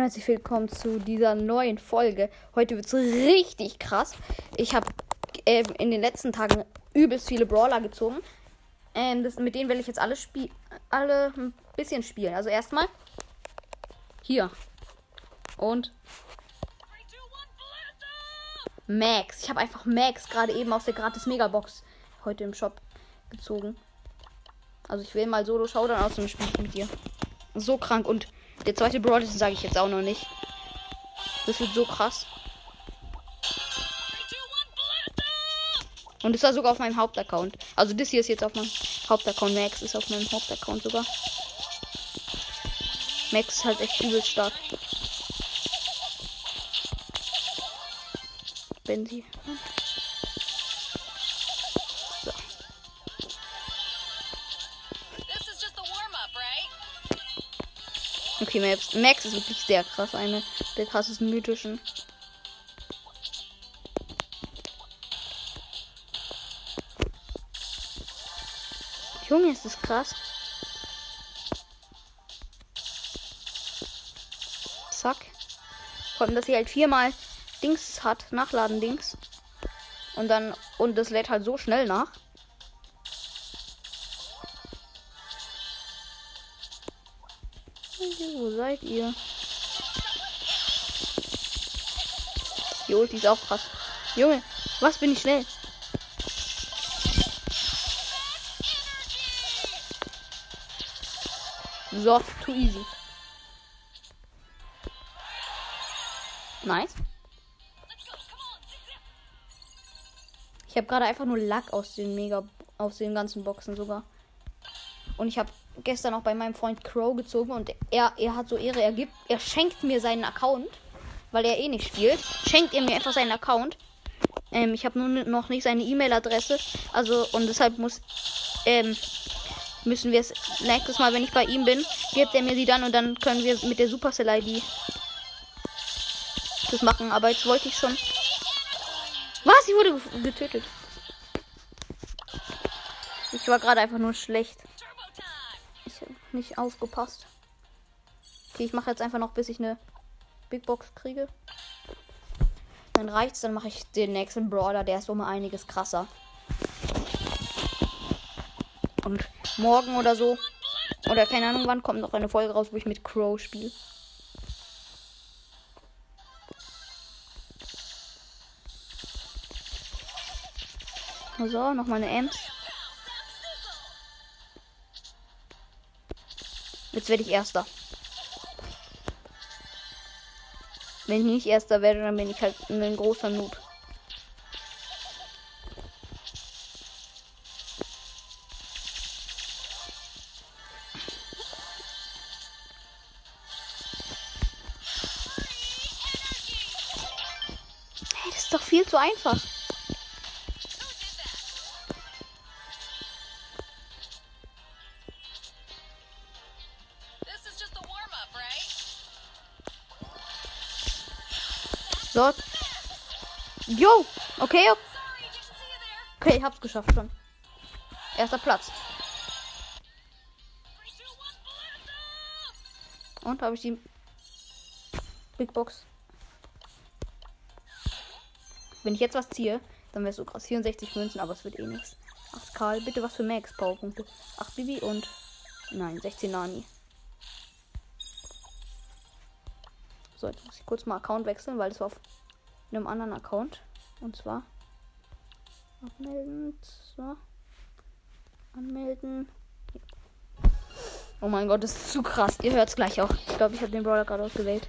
Und herzlich willkommen zu dieser neuen Folge. Heute wird es richtig krass. Ich habe ähm, in den letzten Tagen übelst viele Brawler gezogen. Ähm, das, mit denen will ich jetzt alle, alle ein bisschen spielen. Also erstmal hier. Und Max. Ich habe einfach Max gerade eben aus der gratis Megabox heute im Shop gezogen. Also ich will mal Solo Showdown aus dem Spiel mit dir. So krank und der zweite Brawl, das sage ich jetzt auch noch nicht. Das wird so krass. Und das war sogar auf meinem Hauptaccount. Also das hier ist jetzt auf meinem Hauptaccount. Max ist auf meinem Hauptaccount sogar. Max ist halt echt übel stark. Wenn Okay, Max, Max ist wirklich sehr krass. Eine der krassesten mythischen. Junge, ist das krass. Zack. Vor allem, dass sie halt viermal Dings hat, Nachladen Dings. Und dann, und das lädt halt so schnell nach. Ihr? Die Ulti ist auch krass. Junge, was bin ich schnell? So, too easy. Nice. Ich habe gerade einfach nur Lack aus den Mega aus den ganzen Boxen sogar. Und ich habe gestern auch bei meinem Freund Crow gezogen und er er hat so Ehre, er gibt er schenkt mir seinen Account, weil er eh nicht spielt. Schenkt er mir einfach seinen Account. Ähm, ich habe nur noch nicht seine E-Mail-Adresse, also und deshalb muss ähm, müssen wir es nächstes Mal, wenn ich bei ihm bin, gibt er mir sie dann und dann können wir mit der Supercell-ID das machen. Aber jetzt wollte ich schon. Was? Ich wurde getötet. Ich war gerade einfach nur schlecht. Nicht aufgepasst. Okay, ich mache jetzt einfach noch, bis ich eine Big Box kriege. Dann reicht's, dann mache ich den nächsten Brawler, der ist um einiges krasser. Und morgen oder so, oder keine Ahnung wann, kommt noch eine Folge raus, wo ich mit Crow spiele. So, noch mal eine Ems. Jetzt werde ich Erster. Wenn ich nicht Erster werde, dann bin ich halt ein großer Noob. Hey, das ist doch viel zu einfach. Jo. Okay. Okay, ich hab's geschafft schon. Erster Platz. Und habe ich die Big Box. Wenn ich jetzt was ziehe, dann wäre es so krass. 64 Münzen, aber es wird eh nichts. 8 Karl, bitte was für Max Powerpunkte. 8 Bibi und. Nein, 16 Nani. So, jetzt muss ich kurz mal Account wechseln, weil das war auf einem anderen Account. Und zwar abmelden. So. Anmelden. Oh mein Gott, das ist zu krass. Ihr hört es gleich auch. Ich glaube, ich habe den Brawler gerade ausgewählt.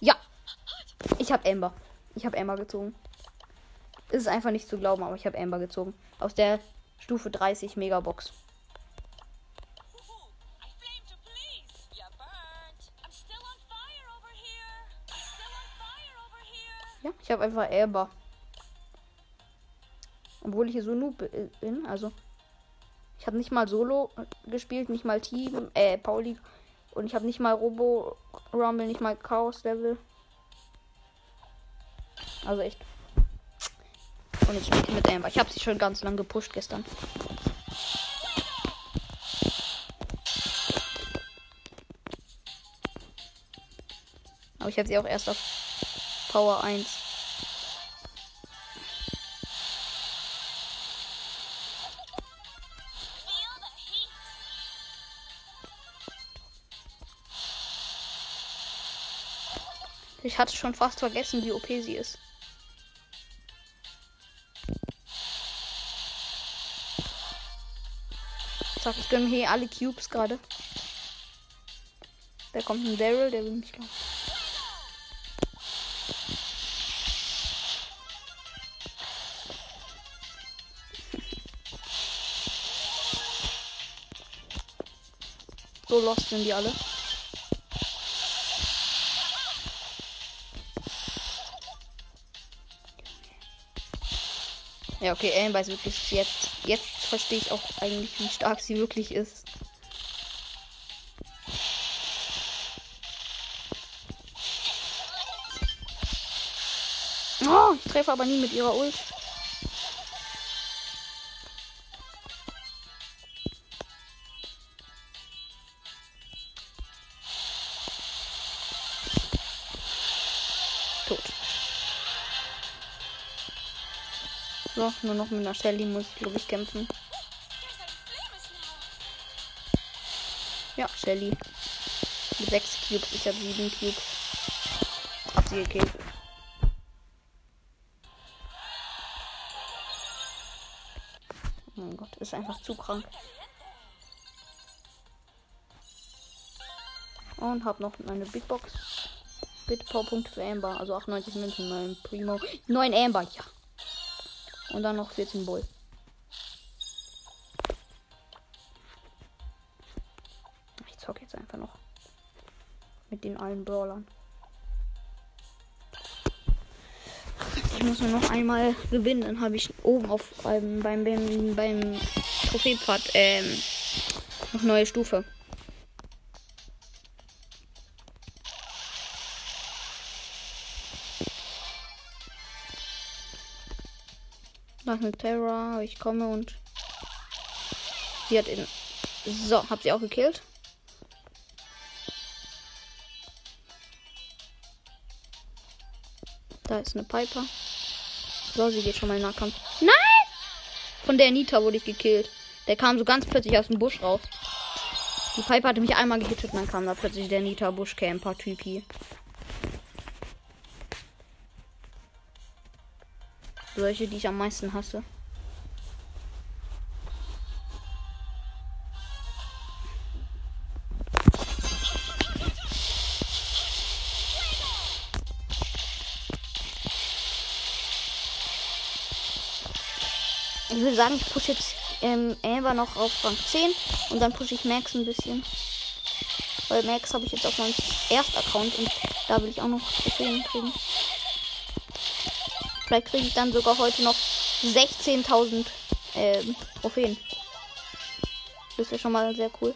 Ja. Ich habe Amber. Ich habe Amber gezogen. Es ist einfach nicht zu glauben, aber ich habe Amber gezogen. Aus der Stufe 30 Megabox. Ich habe einfach Amber. Obwohl ich hier so noob bin, also ich habe nicht mal Solo gespielt, nicht mal Team, äh, Pauli. Und ich habe nicht mal Robo Rumble, nicht mal Chaos Level. Also echt. Und jetzt spiele ich mit Amber. Ich habe sie schon ganz lang gepusht gestern. Aber ich habe sie auch erst auf Power 1. Ich hatte schon fast vergessen, wie OP sie ist. Zack, ich gönne hier alle Cubes gerade. Da kommt ein Daryl, der will mich glauben. so lost sind die alle. Ja, okay, Amber ist wirklich jetzt. Jetzt verstehe ich auch eigentlich, wie stark sie wirklich ist. Oh, ich treffe aber nie mit ihrer Ult. Nur noch mit einer Shelly muss ich, glaube ich, kämpfen. Ja, Shelly. Mit 6 Cubes. Ich habe 7 Cubes. Sie gekillt. Oh mein Gott, ist einfach zu krank. Und hab noch meine Big Box. Bitpower-Punkte für Amber. Also 98 Münzen, mein Primo. 9 Amber, ja. Und dann noch 14 Bull. Ich zock jetzt einfach noch. Mit den allen Brawlern. Ich muss nur noch einmal gewinnen, dann habe ich oben auf ähm, beim, beim, beim Trophäepfad ähm, noch neue Stufe. Nach mit Terra, ich komme und sie hat in. So, hab sie auch gekillt. Da ist eine Piper. So, sie geht schon mal in Nahkampf. Nein! Von der Nita wurde ich gekillt. Der kam so ganz plötzlich aus dem Busch raus. Die Piper hatte mich einmal gehittet dann kam da plötzlich der Nita Buschcamper-Typi. Solche, die ich am meisten hasse. Ich würde sagen, ich pushe jetzt ähm, noch auf Rang 10 und dann pushe ich Max ein bisschen. Weil Max habe ich jetzt auf meinem Erst-Account und da will ich auch noch Trophäen kriegen. Vielleicht kriege ich dann sogar heute noch 16.000 ähm, Trophäen. Das wäre schon mal sehr cool.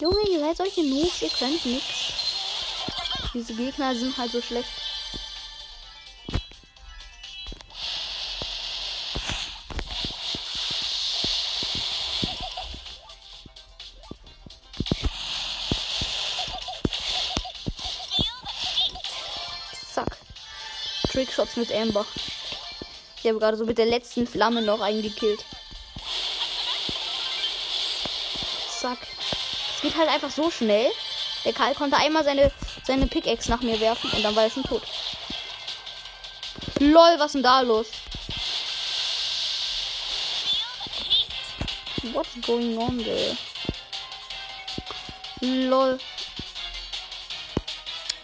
Junge, ihr seid solche Noobs, ihr könnt nichts. Diese Gegner sind halt so schlecht. Trickshots mit Amber. Ich habe gerade so mit der letzten Flamme noch eingekillt. Zack. Es geht halt einfach so schnell. Der Karl konnte einmal seine, seine Pickaxe nach mir werfen und dann war er schon tot. Lol, was ist denn da los? What's going on there? Lol.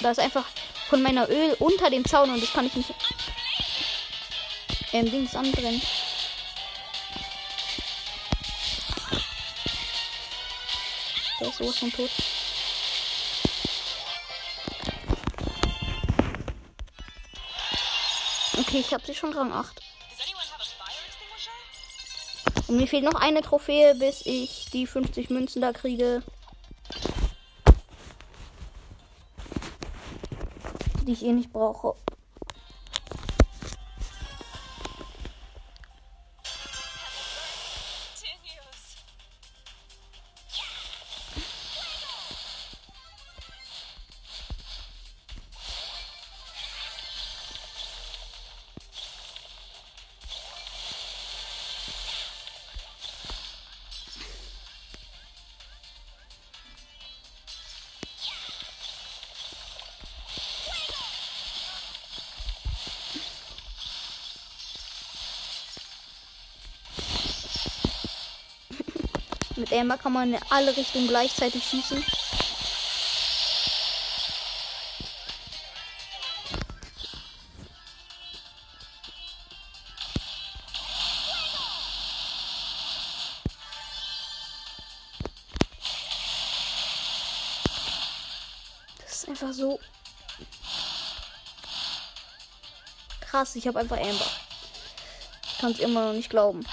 Da ist einfach von meiner Öl unter dem Zaun und das kann ich nicht ähm, Dings anbrennen. Der ist sowas von tot. Okay, ich habe sie schon Rang 8. Und mir fehlt noch eine Trophäe, bis ich die 50 Münzen da kriege. Die ich eh nicht brauche. Mit Amber kann man in alle Richtungen gleichzeitig schießen. Das ist einfach so krass. Ich habe einfach Amber. Ich kann es immer noch nicht glauben.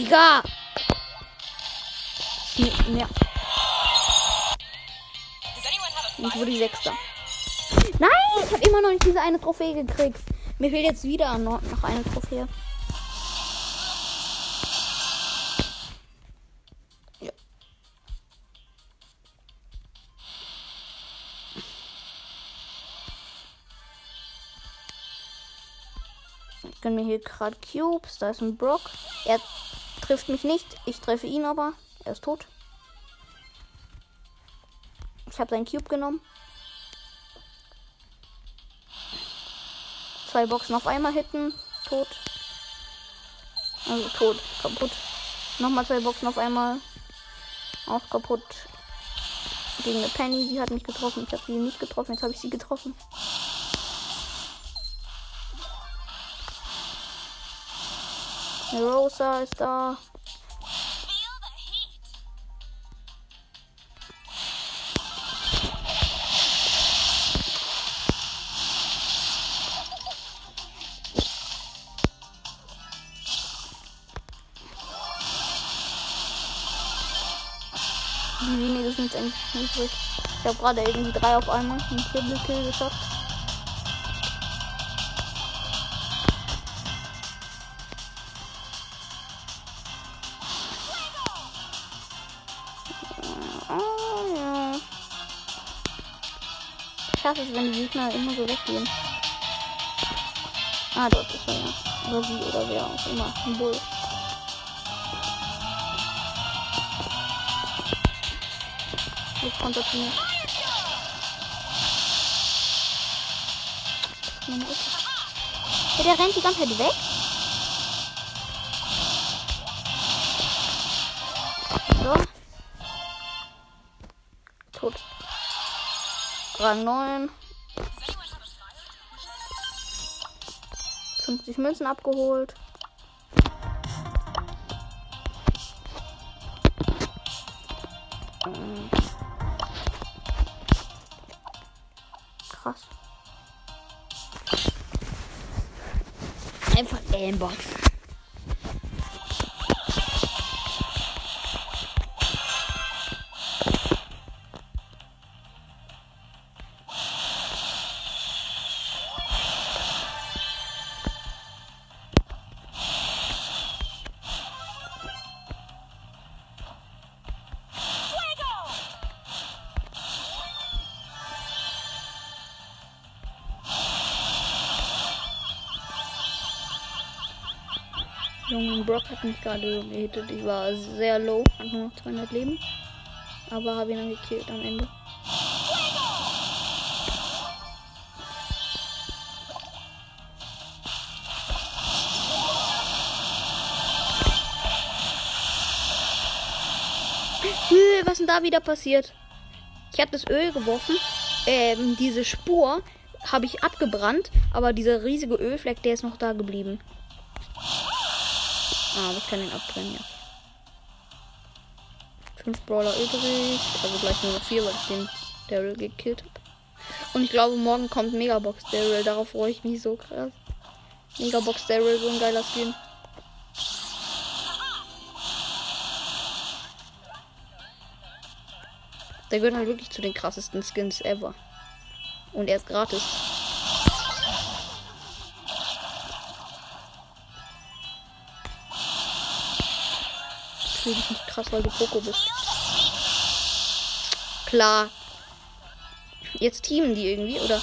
Digga! Mehr. Ich wurde Sechster. Nein, ich habe immer noch nicht diese eine Trophäe gekriegt. Mir fehlt jetzt wieder noch eine Trophäe. Ich gönne mir hier gerade Cubes. Da ist ein Brock. Er trifft mich nicht. Ich treffe ihn aber. Er ist tot. Ich habe seinen Cube genommen. Zwei Boxen auf einmal hitten. Tot. Also tot. Kaputt. Nochmal zwei Boxen auf einmal. Auch kaputt. Gegen eine Penny. Sie hat mich getroffen. Ich habe sie nicht getroffen. Jetzt habe ich sie getroffen. Rosa ist da. Wie wenige sind eigentlich übrig? Ich habe gerade irgendwie drei auf einmal einen Triple Kill geschafft. Es, wenn die Gegner immer so weggehen. Ah, dort ist er ja. Oder sie oder wer auch immer. Ein Bull. Jetzt kommt er zu mir. Ja, der rennt die ganze Zeit weg. Rang 9. 50 Münzen abgeholt. Krass. Einfach Amber. Brock hat mich gerade gehittet. Ich war sehr low, hatte nur noch 200 Leben. Aber habe ihn dann gekillt am Ende. Äh, Was denn da wieder passiert? Ich habe das Öl geworfen. Ähm, diese Spur habe ich abgebrannt, aber dieser riesige Ölfleck, der ist noch da geblieben. Ah, ich kann ihn abbrennen, ja. Fünf Brawler übrig. Also gleich nur noch vier, weil ich den Daryl gekillt habe. Und ich glaube, morgen kommt Megabox Daryl. Darauf freue ich mich so krass. Megabox Daryl, so ein geiler Skin. Der gehört halt wirklich zu den krassesten Skins ever. Und er ist gratis. Fühle dich nicht krass, weil du Poco bist. Klar. Jetzt teamen die irgendwie, oder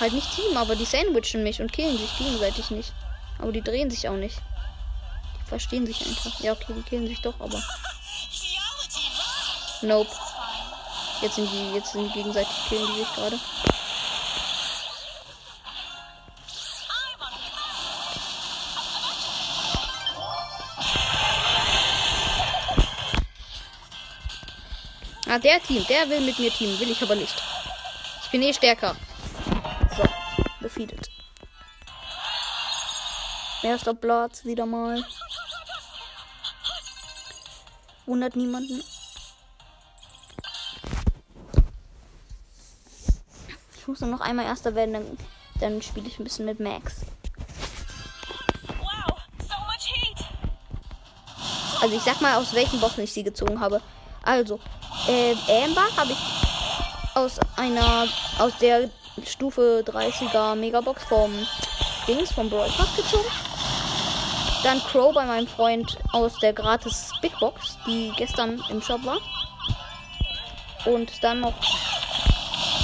halt nicht teamen, aber die sandwichen mich und killen sich gegenseitig nicht. Aber die drehen sich auch nicht. Die verstehen sich einfach. Ja, okay, die killen sich doch, aber. Nope. Jetzt sind die, jetzt sind die gegenseitig killen die sich gerade. Ah, der Team, der will mit mir teamen, will ich aber nicht. Ich bin eh stärker. So, defeated. Erster Platz, wieder mal. Wundert niemanden. Ich muss nur noch einmal Erster werden, dann, dann spiele ich ein bisschen mit Max. Also ich sag mal, aus welchen Boxen ich sie gezogen habe. Also, äh, Amber habe ich aus einer, aus der Stufe 30er Megabox vom Dings, vom Brawl gezogen. Dann Crow bei meinem Freund aus der gratis Big Box, die gestern im Shop war. Und dann noch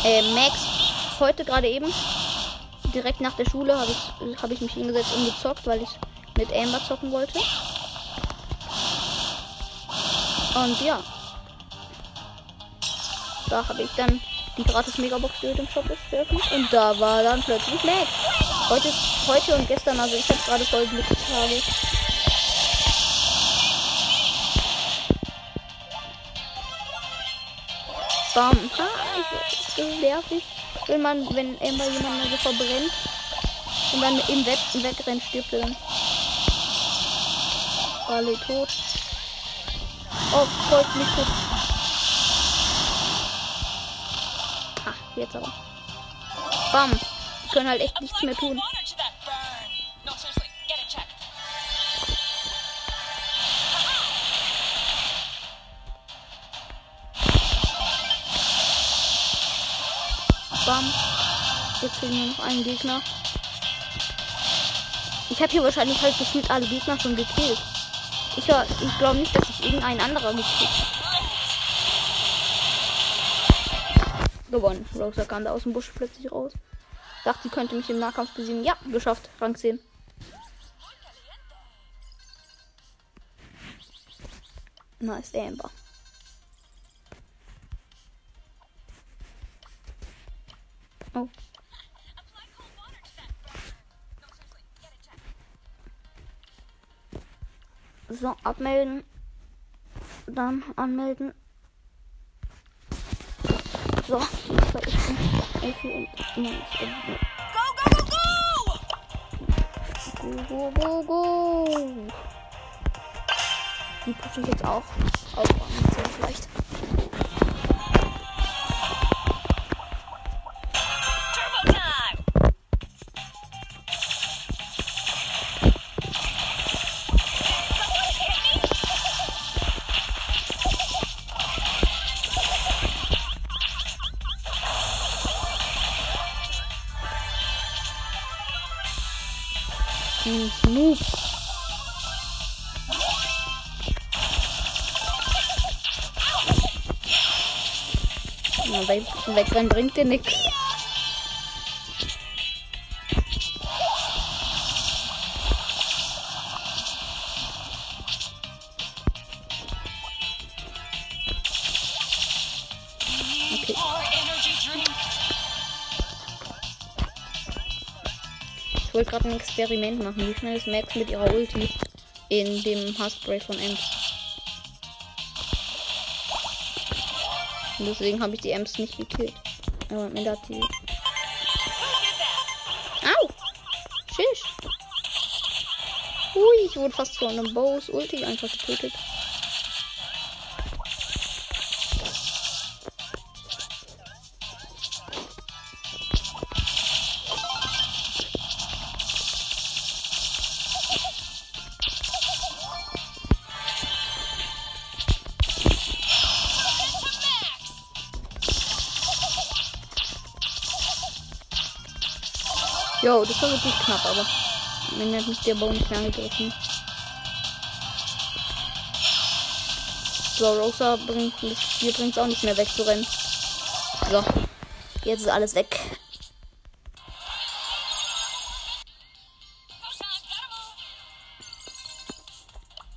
äh, Max heute gerade eben. Direkt nach der Schule habe ich, hab ich mich hingesetzt und gezockt, weil ich mit Amber zocken wollte. Und ja. Da habe ich dann die gratis Megabox, die im Shop ist, geöffnet. Und da war dann plötzlich Max. Heute, heute und gestern, also ich habe gerade voll Glückstage. Bam. Ha, das ist nervig. Wenn man, wenn immer jemand so verbrennt und dann im Weg, wegrennt, stirbt er dann. Alle tot. Oh, Gold nicht gut. Ha, jetzt aber. Bam. Die können halt echt nichts mehr tun. Bam. Jetzt fehlen nur noch einen Gegner. Ich habe hier wahrscheinlich halt gefühlt alle Gegner schon gekillt. Ich, ich glaube nicht, dass ich irgendein anderer gekillt Gewonnen. Rosa kam da aus dem Busch plötzlich raus. Dachte, sie könnte mich im Nahkampf besiegen. Ja, geschafft. Rang 10. Nice, Amber. Oh. So, abmelden. Dann anmelden. So, Elfi und nein, Go, go, go, go! Die pushe ich jetzt auch. Auch vielleicht. Wegrennen bringt dir nichts. Ich wollte gerade ein Experiment machen. Wie schnell ist Max mit ihrer Ulti in dem Haarspray von Ems? Und deswegen habe ich die Ems nicht gekillt. Aber mir hat die. Au! Schisch! Ui, ich wurde fast von einem Bows Ulti einfach getötet. Jo, das war wirklich knapp, aber mir hat mich der Bau nicht mehr angegriffen. So, Rosa bringt hier bringt es auch nicht mehr wegzurennen. So, jetzt ist alles weg.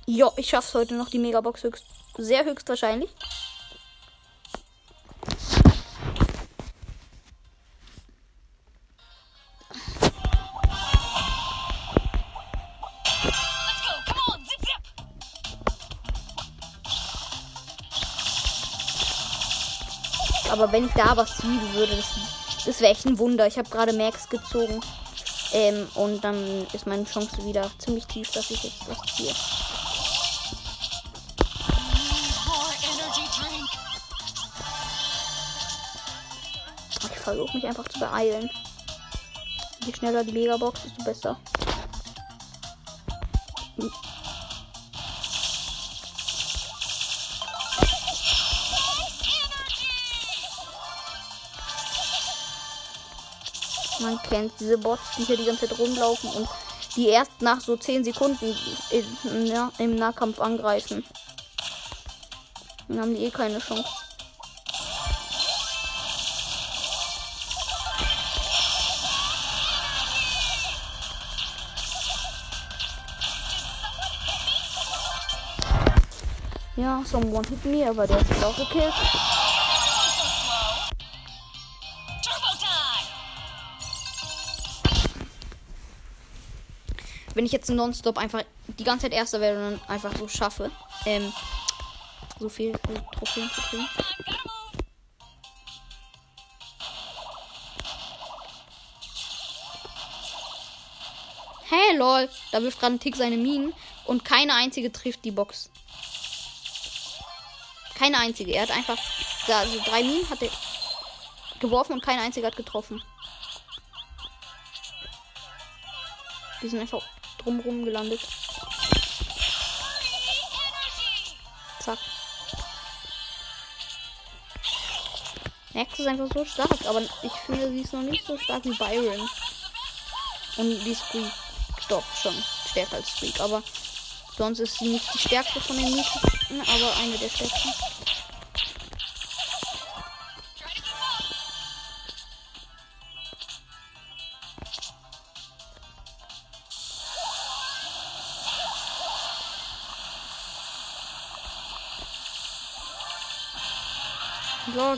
Jo, ich schaff's heute noch die Megabox höchst, sehr höchstwahrscheinlich. Aber wenn ich da was ziehen würde, das, das wäre echt ein Wunder. Ich habe gerade Max gezogen. Ähm, und dann ist meine Chance wieder ziemlich tief, dass ich jetzt was ziehe. Ich versuche mich einfach zu beeilen. Je schneller die Megabox, desto besser. Kennt diese Bots, die hier die ganze Zeit rumlaufen und die erst nach so 10 Sekunden in, ja, im Nahkampf angreifen. Dann haben die eh keine Chance. Ja, someone hit me, aber der ist auch gekillt. Wenn ich jetzt nonstop einfach die ganze Zeit Erster werde und dann einfach so schaffe, ähm, so viel Trophäen zu kriegen. Hey lol, da wirft gerade ein Tick seine Minen und keine einzige trifft die Box. Keine einzige. Er hat einfach also drei Minen hat er geworfen und keine einzige hat getroffen. Die sind einfach drumherum gelandet. Zack. Max ist einfach so stark, aber ich finde, sie ist noch nicht so stark wie Byron. Und die Squeak doch schon stärker als Squeak, aber sonst ist sie nicht die stärkste von den Mythischen, aber eine der stärksten.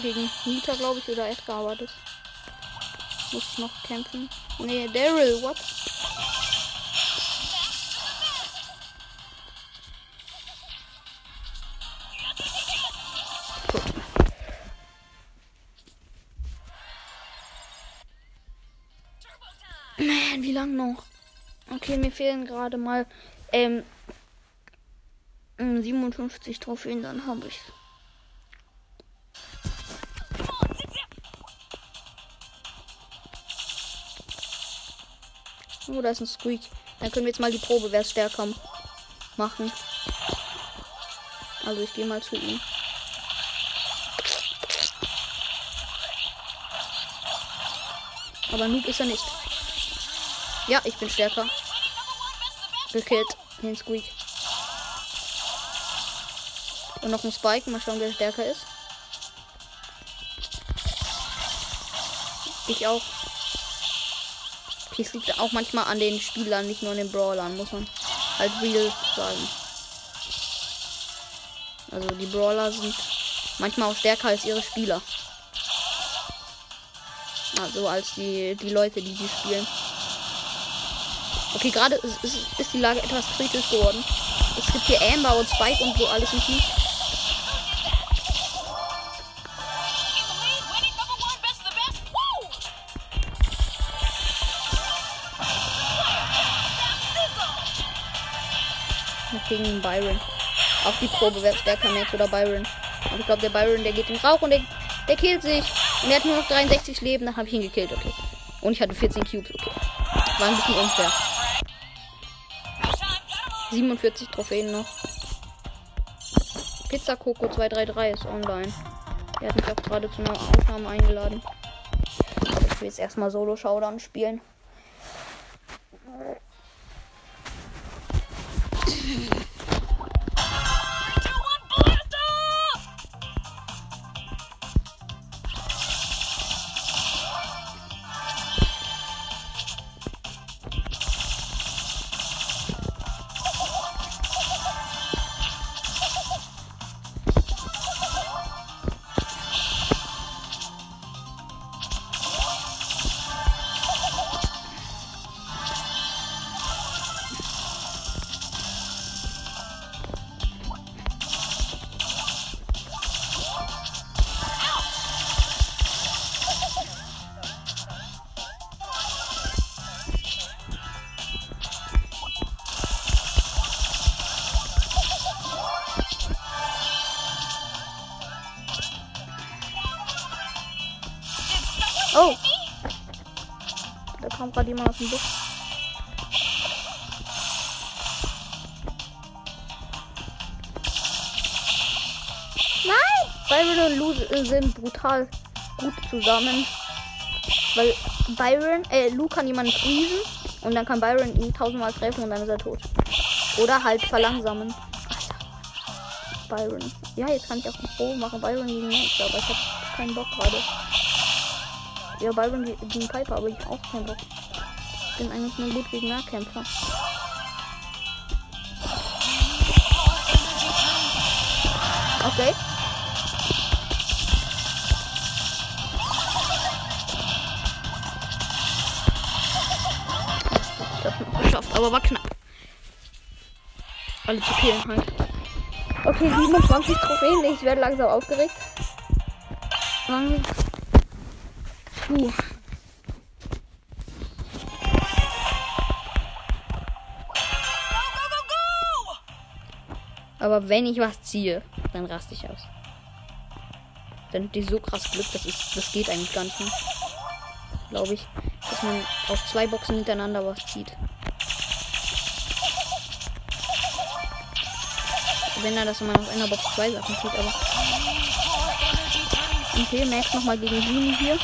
Gegen Nita, glaube ich, oder Edgar war das. Muss ich noch kämpfen. Nee, Daryl, what? Man, wie lang noch? Okay, mir fehlen gerade mal ähm, 57 Trophäen, dann habe ich Oh, da ist ein Squeak. Dann können wir jetzt mal die Probe, wer es stärker machen. Also ich gehe mal zu ihm. Aber Noob ist er nicht. Ja, ich bin stärker. Gekillt. Den Squeak. Und noch ein Spike. Mal schauen, wer stärker ist. Ich auch. Es liegt auch manchmal an den Spielern, nicht nur an den Brawlern, muss man halt real sagen. Also die Brawler sind manchmal auch stärker als ihre Spieler. Also als die, die Leute, die die spielen. Okay, gerade ist, ist, ist die Lage etwas kritisch geworden. Es gibt hier Amber und Spike und so alles im Team. Die Probe, wer stärker Max oder Byron. Aber ich glaube, der Byron, der geht in Rauch und der, der killt sich. Und er hat nur noch 63 Leben, dann habe ich ihn gekillt, okay. Und ich hatte 14 Cubes, okay. War ein bisschen unfair. 47 Trophäen noch. Pizza Coco 233 ist online. Er hat mich auch gerade zu einer Aufnahme eingeladen. ich will jetzt erstmal Solo Showdown spielen. Da kam gerade jemand aus dem Busch. Nein! Byron und Lou sind brutal gut zusammen. Weil Byron, äh, Lou kann jemanden friesen und dann kann Byron ihn tausendmal treffen und dann ist er tot. Oder halt verlangsamen. Byron. Ja, jetzt kann ich auch ein Pro machen. Byron gegen Max, aber ich hab keinen Bock gerade. Ja, Byron gegen Piper, aber ich hab auch keinen Bock. Ich bin eigentlich nur gut gegen Nahkämpfer. Okay. Ich hab's noch geschafft, aber war knapp. Alle zu killen halt. Okay, 27 Trophäen. Ich werde langsam aufgeregt. Puh. Aber wenn ich was ziehe, dann raste ich aus. Dann die so krass Glück, das ist, das geht eigentlich gar nicht mehr. Glaube ich, dass man auf zwei Boxen hintereinander was zieht. Wenn er das man auf einer Box zwei Sachen zieht, aber. Okay, Max nochmal gegen Juni hier.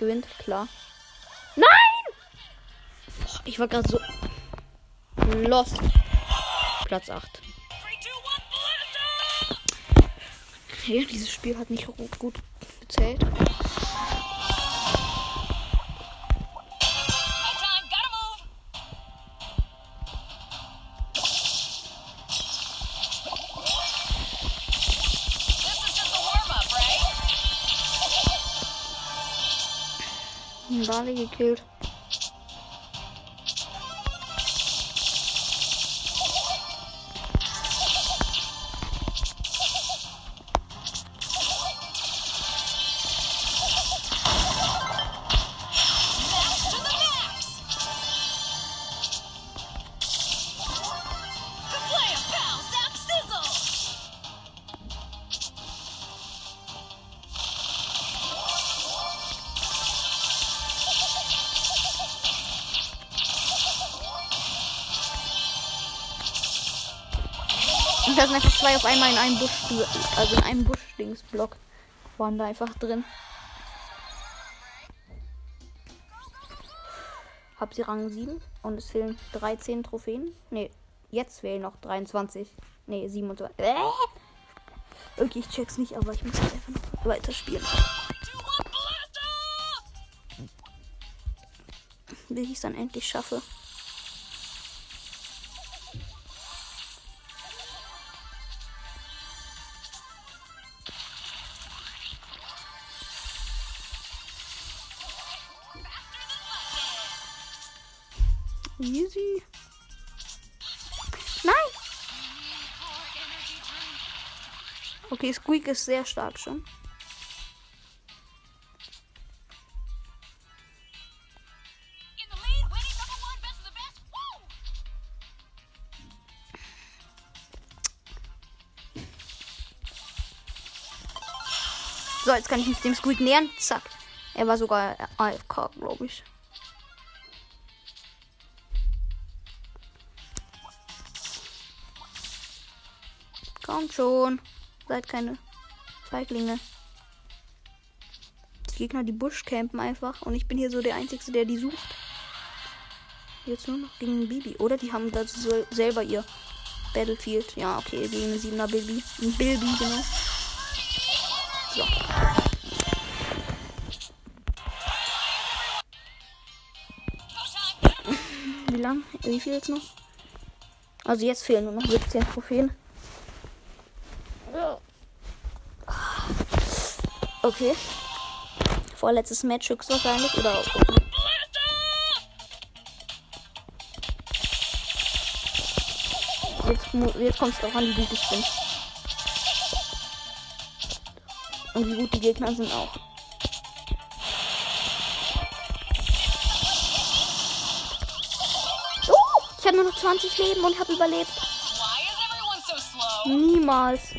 Gewinnt, klar. Nein! Boah, ich war gerade so lost. Platz 8. Okay, dieses Spiel hat nicht gut gezählt. Bali gekillt. Und da sind einfach zwei auf einmal in einem Busch, also in einem Busch-Dings-Block waren da einfach drin. Hab sie Rang 7 und es fehlen 13 Trophäen. Ne, jetzt fehlen noch 23. Ne, 27. Äh! Okay, ich check's nicht, aber ich muss jetzt einfach noch weiterspielen. Wie ich es dann endlich schaffe. Easy. Nein! Okay, Squeak ist sehr stark schon. So, jetzt kann ich mich dem Squeak nähern. Zack. Er war sogar AFK, glaube ich. Kommt schon. Seid keine Feiglinge. Die Gegner, die Busch campen einfach. Und ich bin hier so der Einzige, der die sucht. Jetzt nur noch gegen Bibi. Oder die haben da selber ihr Battlefield. Ja, okay, gegen eine 7er Bibi. Bilby, genau. So. Wie lang? Wie viel jetzt noch? Also jetzt fehlen nur noch 17 Trophäen. Okay. Vorletztes Match höchstwahrscheinlich. Oder. Jetzt, jetzt kommt es doch an, wie gut ich bin. Und wie gut die Gegner sind auch. Oh, ich habe nur noch 20 Leben und habe überlebt. Niemals.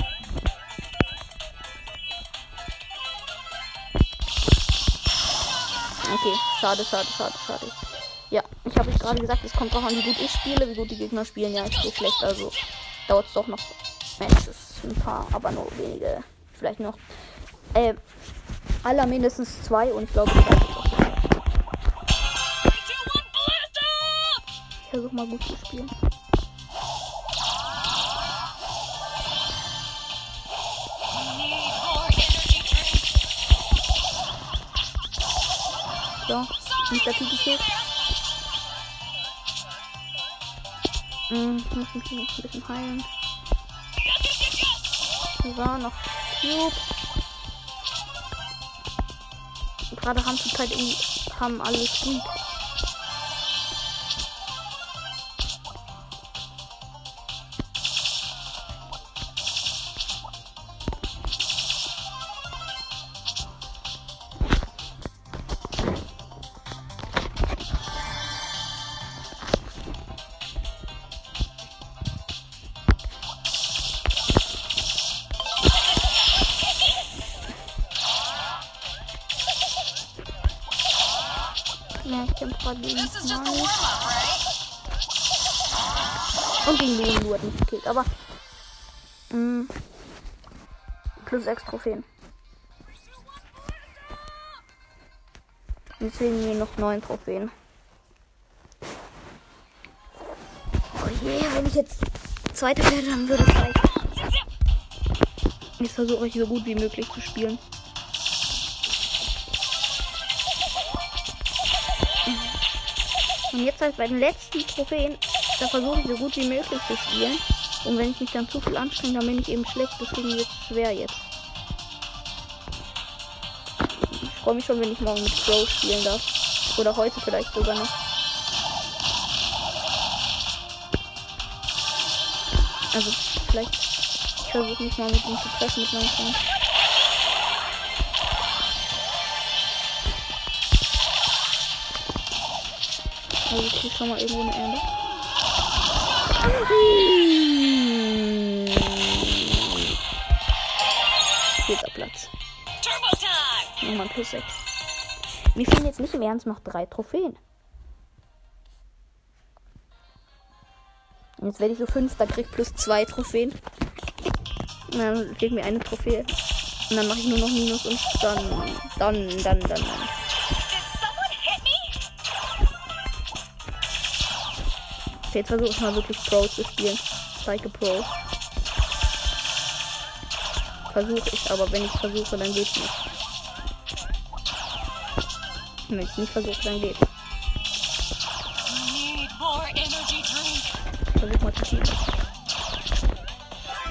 Okay, schade, schade, schade, schade. Ja, ich habe gerade gesagt, es kommt auch an, wie gut ich spiele, wie gut die Gegner spielen. Ja, ich spiele schlecht, also dauert es doch noch Matches. Ein paar, aber nur wenige. Vielleicht noch. Äh, aller mindestens zwei und ich glaube, ich versuche mal gut zu spielen. So, Mr. Piki Kick. Hm, ich muss mich noch ein bisschen heilen. So, noch Cube. Gerade haben zurzeit irgendwie haben alle Squeak. Gekillt, aber. Mh, mm, plus 6 Trophäen. Deswegen hier noch 9 Trophäen. Oh je, wenn ich jetzt zweite werde, dann würde es reichen. Jetzt versuche ich so gut wie möglich zu spielen. Und jetzt halt bei den letzten Trophäen, da versuche ich so gut wie möglich zu spielen. Und wenn ich mich dann zu viel anstrenge, dann bin ich eben schlecht. Deswegen wird es schwer jetzt. Ich freue mich schon, wenn ich morgen mit Pro spielen darf. Oder heute vielleicht sogar noch. Also vielleicht ich versuche mich mal mit ihm zu treffen mit meinem Freund. Also ich schon mal irgendwo eine Ende. Nochmal plus 6. Wir fehlen jetzt nicht im Ernst noch drei Trophäen. Und jetzt werde ich so fünfter, krieg plus zwei Trophäen. Und dann fehlt mir eine Trophäe. Und dann mache ich nur noch Minus und dann, dann, dann, dann, dann. Okay, jetzt versuche ich mal wirklich Pro zu spielen. Steige Pro. Versuche ich, aber wenn ich versuche, dann geht's nicht. Wenn ich nicht versuche, dann geht's. Versuch mal zu teamen.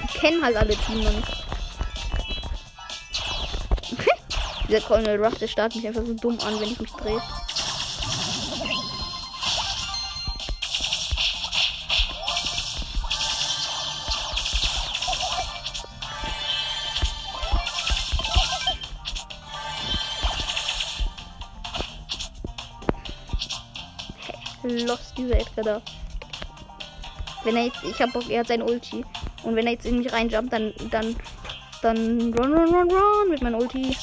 Ich kenne halt alle Team noch nicht. Dieser Colonel Ruff, der startet mich einfach so dumm an, wenn ich mich drehe. Wenn er jetzt, ich hab Bock, er hat sein Ulti. Und wenn er jetzt in mich reinjumpt, dann, dann, dann run, run, run, run mit meinem Ulti.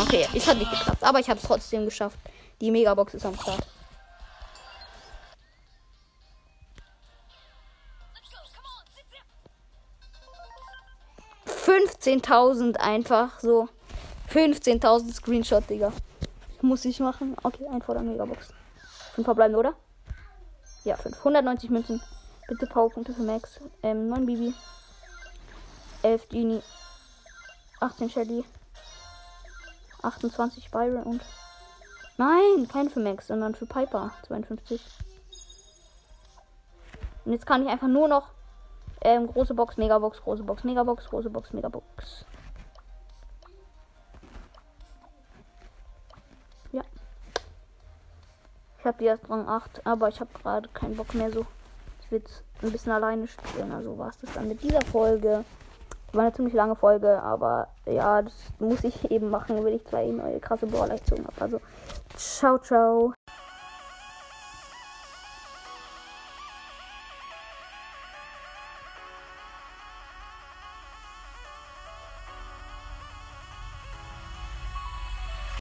Okay, es hat nicht geklappt, aber ich habe es trotzdem geschafft. Die Megabox ist am Start. 15.000 einfach so. 15.000 Screenshot, Digga. Muss ich machen. Okay, ein vor der Megabox. Fünf verbleiben, oder? Ja, 590 Münzen. Bitte Powerpunkte für Max. Ähm, 9 Bibi. 11 Genie. 18 Shelly. 28 Byron und. Nein, kein für Max, sondern für Piper. 52. Und jetzt kann ich einfach nur noch ähm, große Box, Megabox, große Box, Megabox, große Box, Megabox. Ich habe jetzt Rang 8, aber ich habe gerade keinen Bock mehr so. Ich will ein bisschen alleine spielen. Also war es das dann mit dieser Folge. War eine ziemlich lange Folge, aber ja, das muss ich eben machen, wenn ich zwei neue krasse Brawler gezogen habe. Also, ciao, ciao.